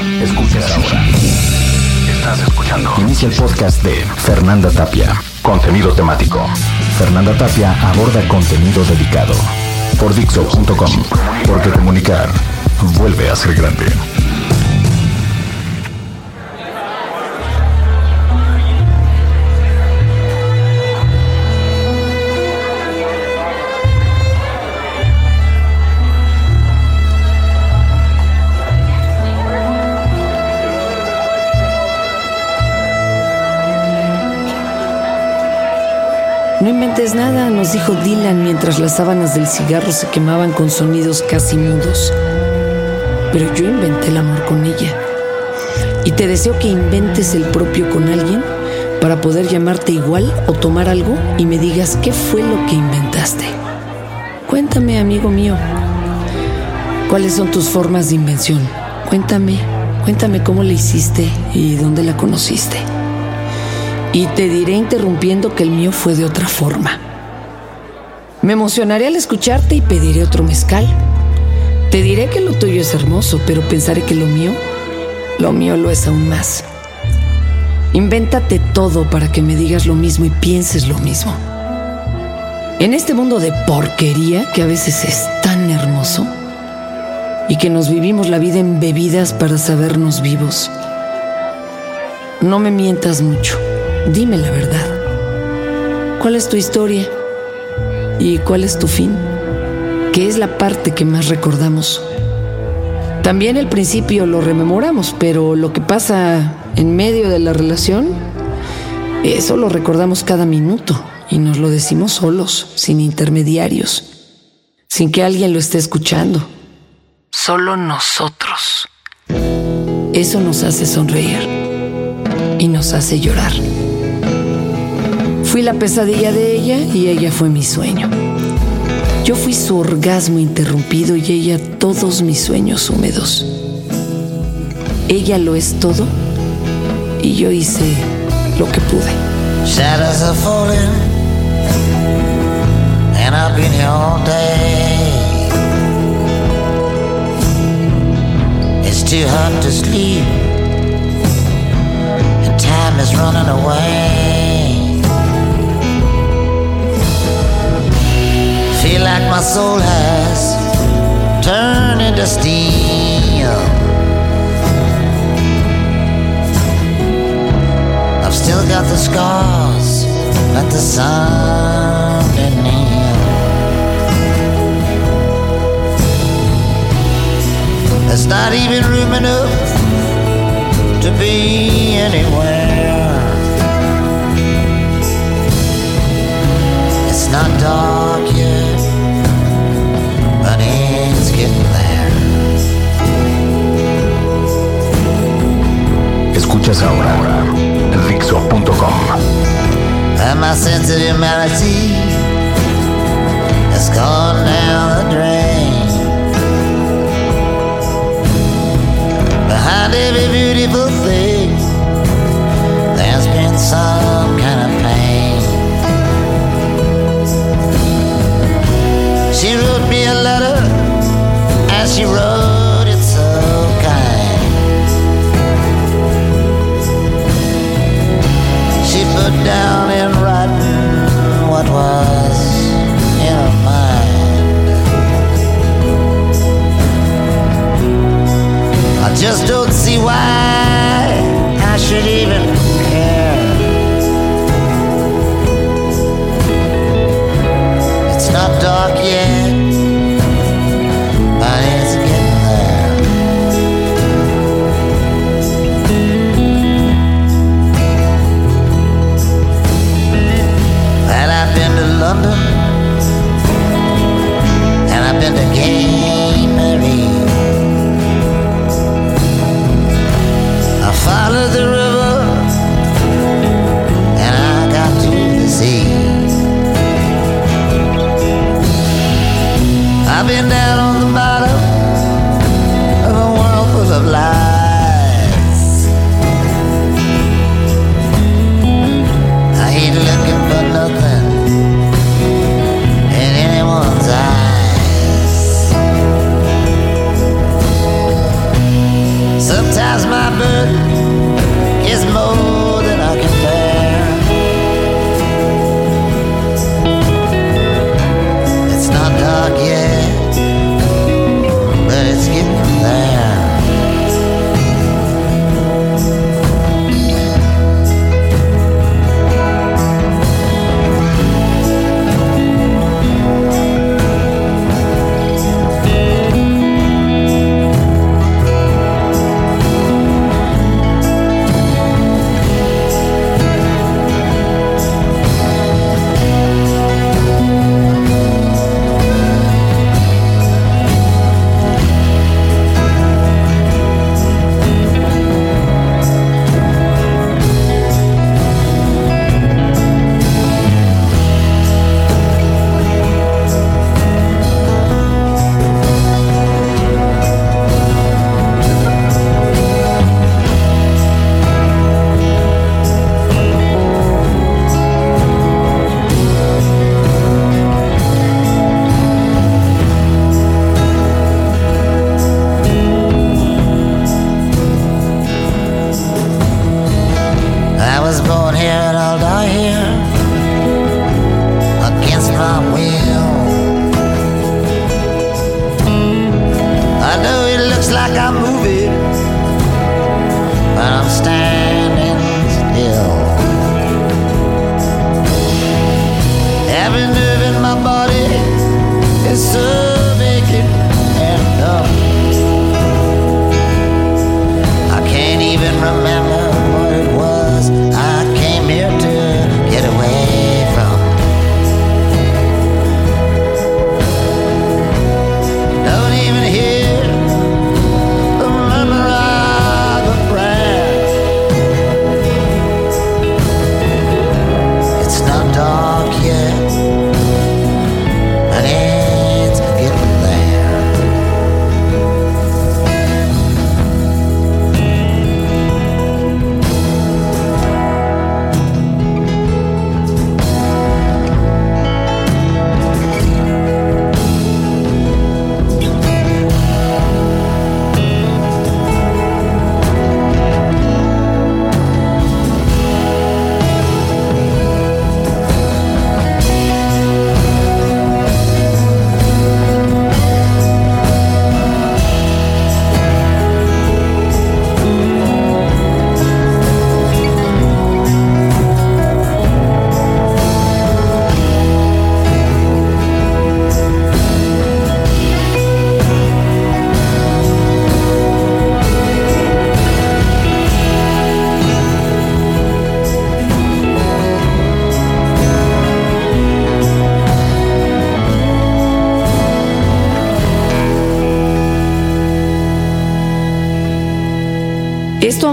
Escuchas ahora. Estás escuchando. Inicia el podcast de Fernanda Tapia. Contenido temático. Fernanda Tapia aborda contenido dedicado. Por Dixo.com. Porque comunicar vuelve a ser grande. No inventes nada, nos dijo Dylan mientras las sábanas del cigarro se quemaban con sonidos casi mudos. Pero yo inventé el amor con ella. Y te deseo que inventes el propio con alguien para poder llamarte igual o tomar algo y me digas qué fue lo que inventaste. Cuéntame, amigo mío, cuáles son tus formas de invención. Cuéntame, cuéntame cómo la hiciste y dónde la conociste. Y te diré interrumpiendo que el mío fue de otra forma. Me emocionaré al escucharte y pediré otro mezcal. Te diré que lo tuyo es hermoso, pero pensaré que lo mío, lo mío lo es aún más. Invéntate todo para que me digas lo mismo y pienses lo mismo. En este mundo de porquería que a veces es tan hermoso y que nos vivimos la vida en bebidas para sabernos vivos, no me mientas mucho. Dime la verdad. ¿Cuál es tu historia? ¿Y cuál es tu fin? ¿Qué es la parte que más recordamos? También el principio lo rememoramos, pero lo que pasa en medio de la relación, eso lo recordamos cada minuto y nos lo decimos solos, sin intermediarios, sin que alguien lo esté escuchando. Solo nosotros. Eso nos hace sonreír y nos hace llorar. Fui la pesadilla de ella y ella fue mi sueño. Yo fui su orgasmo interrumpido y ella todos mis sueños húmedos. Ella lo es todo y yo hice lo que pude. Shadows are falling, and I've been here all day. It's too hot to sleep, and time is running away. Feel like my soul has turned into steel. I've still got the scars that the sun heal. There's not even room enough to be anywhere. It's not dark Escuchas ahora. Sense of gone. Don't see why I should even care. It's not dark yet, but it's getting there. And I've been to London, and I've been to Gay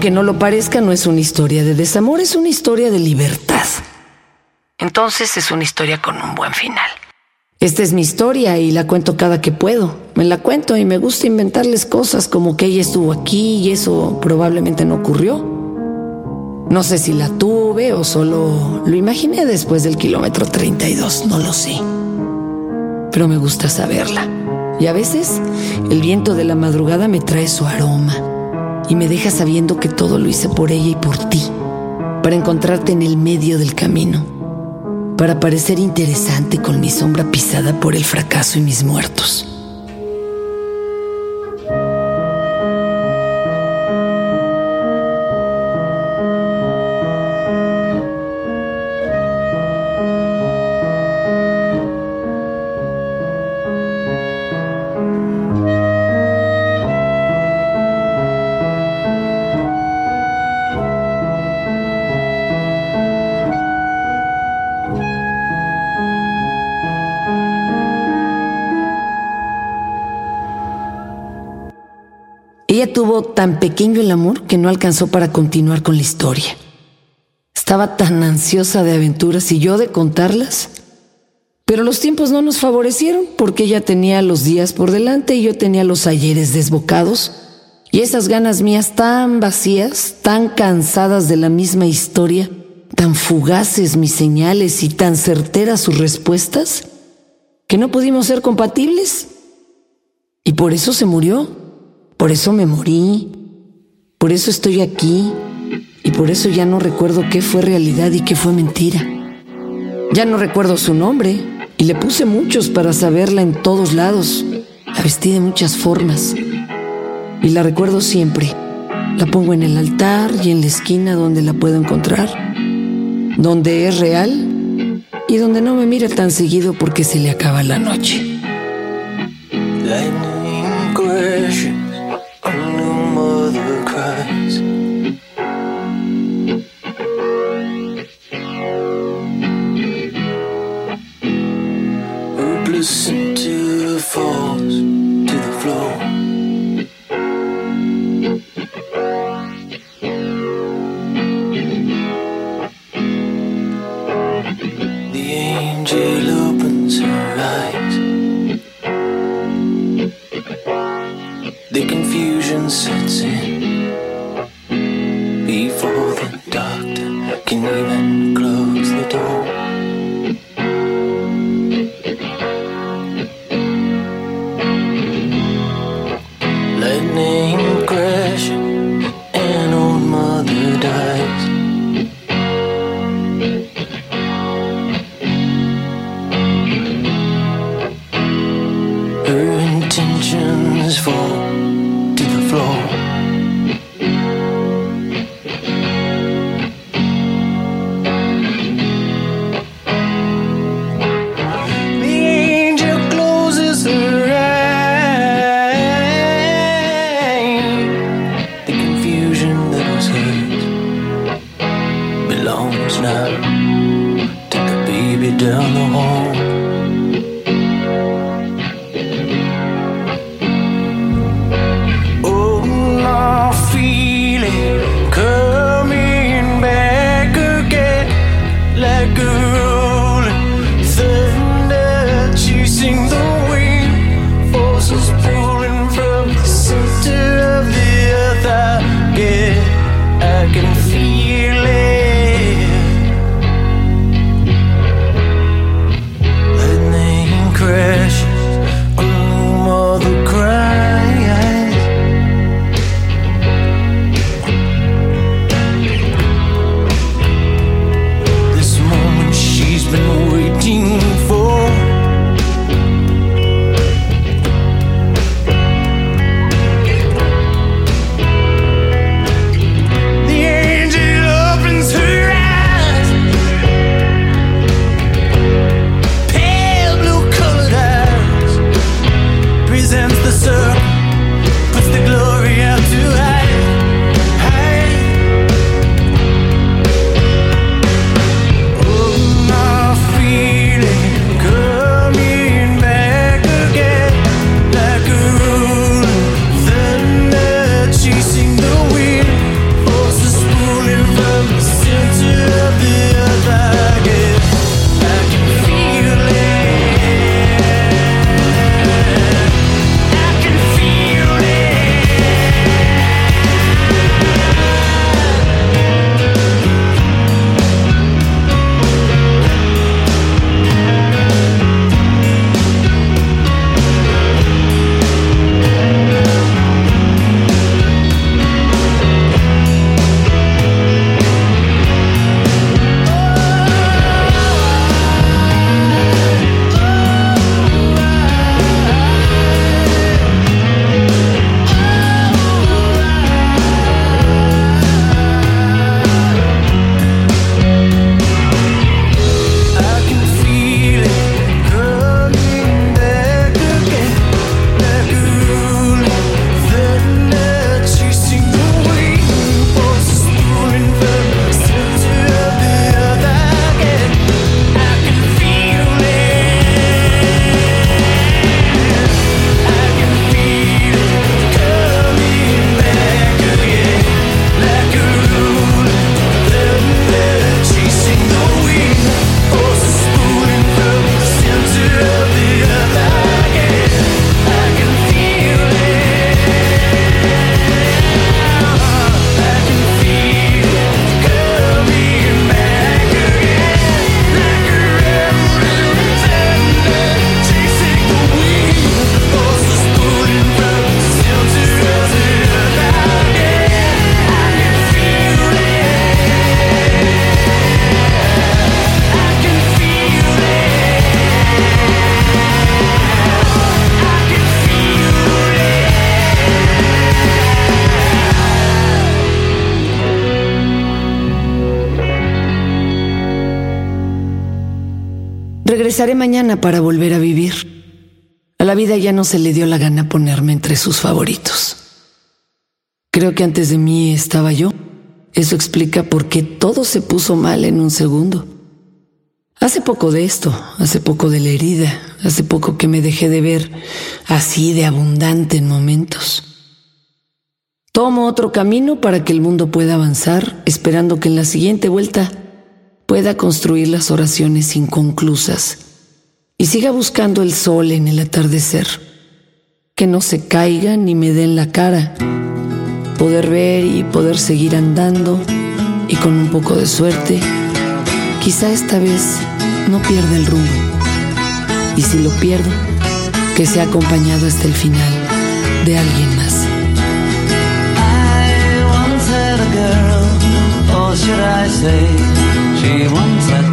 aunque no lo parezca, no es una historia de desamor, es una historia de libertad. Entonces es una historia con un buen final. Esta es mi historia y la cuento cada que puedo. Me la cuento y me gusta inventarles cosas como que ella estuvo aquí y eso probablemente no ocurrió. No sé si la tuve o solo lo imaginé después del kilómetro 32, no lo sé. Pero me gusta saberla. Y a veces el viento de la madrugada me trae su aroma y me deja sabiendo que todo lo hice por ella y por ti, para encontrarte en el medio del camino, para parecer interesante con mi sombra pisada por el fracaso y mis muertos. Ella tuvo tan pequeño el amor que no alcanzó para continuar con la historia. Estaba tan ansiosa de aventuras y yo de contarlas. Pero los tiempos no nos favorecieron porque ella tenía los días por delante y yo tenía los ayeres desbocados. Y esas ganas mías tan vacías, tan cansadas de la misma historia, tan fugaces mis señales y tan certeras sus respuestas, que no pudimos ser compatibles. Y por eso se murió. Por eso me morí. por eso estoy aquí y por eso ya no recuerdo qué fue realidad y qué fue mentira. Ya no recuerdo su nombre y le puse muchos para saberla en todos lados. La vestí de muchas formas y la recuerdo siempre. La pongo en el altar y en la esquina donde la puedo encontrar, donde es real y donde no me mira tan seguido porque se le acaba la noche. angel opens her eyes. intentions for Regresaré mañana para volver a vivir. A la vida ya no se le dio la gana ponerme entre sus favoritos. Creo que antes de mí estaba yo. Eso explica por qué todo se puso mal en un segundo. Hace poco de esto, hace poco de la herida, hace poco que me dejé de ver así de abundante en momentos. Tomo otro camino para que el mundo pueda avanzar, esperando que en la siguiente vuelta pueda construir las oraciones inconclusas y siga buscando el sol en el atardecer. Que no se caiga ni me den la cara. Poder ver y poder seguir andando y con un poco de suerte Quizá esta vez no pierda el rumbo. Y si lo pierdo, que sea acompañado hasta el final de alguien más. I once a girl, or should I say, she once had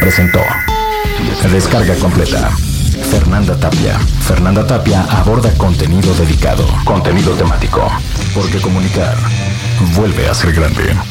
presentó. Descarga completa. Fernanda Tapia. Fernanda Tapia aborda contenido dedicado. Contenido temático. Porque comunicar vuelve a ser grande.